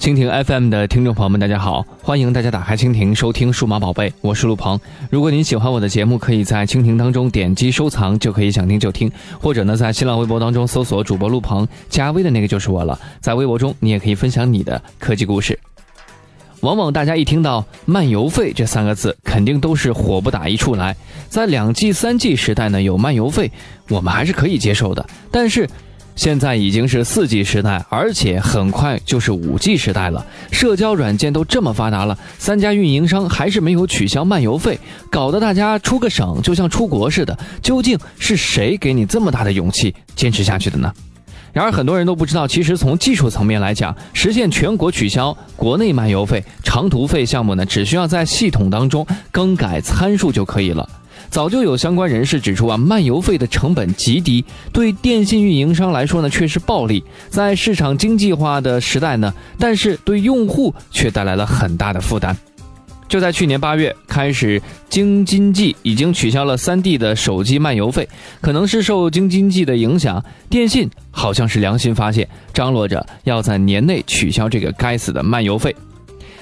蜻蜓 FM 的听众朋友们，大家好！欢迎大家打开蜻蜓收听《数码宝贝》，我是陆鹏。如果您喜欢我的节目，可以在蜻蜓当中点击收藏，就可以想听就听；或者呢，在新浪微博当中搜索主播陆鹏，加微的那个就是我了。在微博中，你也可以分享你的科技故事。往往大家一听到漫游费这三个字，肯定都是火不打一处来。在两 G、三 G 时代呢，有漫游费，我们还是可以接受的。但是，现在已经是四 G 时代，而且很快就是五 G 时代了。社交软件都这么发达了，三家运营商还是没有取消漫游费，搞得大家出个省就像出国似的。究竟是谁给你这么大的勇气坚持下去的呢？然而，很多人都不知道，其实从技术层面来讲，实现全国取消国内漫游费、长途费项目呢，只需要在系统当中更改参数就可以了。早就有相关人士指出啊，漫游费的成本极低，对电信运营商来说呢却是暴利。在市场经济化的时代呢，但是对用户却带来了很大的负担。就在去年八月开始，京津冀已经取消了三地的手机漫游费，可能是受京津冀的影响，电信好像是良心发现，张罗着要在年内取消这个该死的漫游费。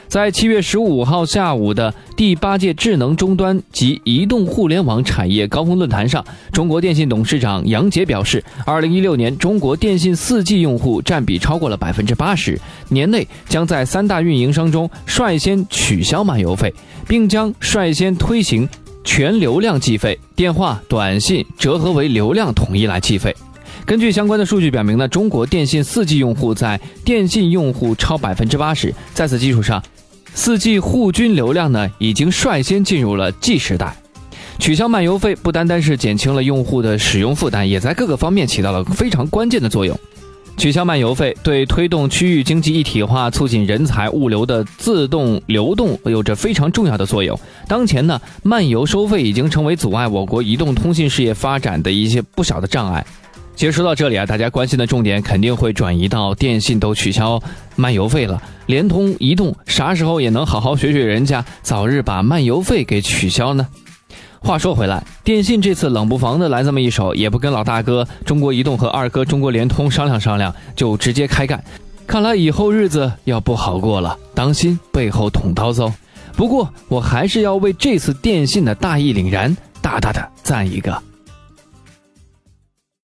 在七月十五号下午的第八届智能终端及移动互联网产业高峰论坛上，中国电信董事长杨杰表示，二零一六年中国电信四 G 用户占比超过了百分之八十，年内将在三大运营商中率先取消漫游费，并将率先推行全流量计费，电话、短信折合为流量统一来计费。根据相关的数据表明呢，中国电信四 G 用户在电信用户超百分之八十，在此基础上。四 G 户均流量呢，已经率先进入了 G 时代。取消漫游费不单单是减轻了用户的使用负担，也在各个方面起到了非常关键的作用。取消漫游费对推动区域经济一体化、促进人才物流的自动流动有着非常重要的作用。当前呢，漫游收费已经成为阻碍我国移动通信事业发展的一些不小的障碍。其实说到这里啊，大家关心的重点肯定会转移到电信都取消漫游费了，联通、移动啥时候也能好好学学人家，早日把漫游费给取消呢？话说回来，电信这次冷不防的来这么一手，也不跟老大哥中国移动和二哥中国联通商量商量，就直接开干，看来以后日子要不好过了，当心背后捅刀子哦。不过我还是要为这次电信的大义凛然大大的赞一个。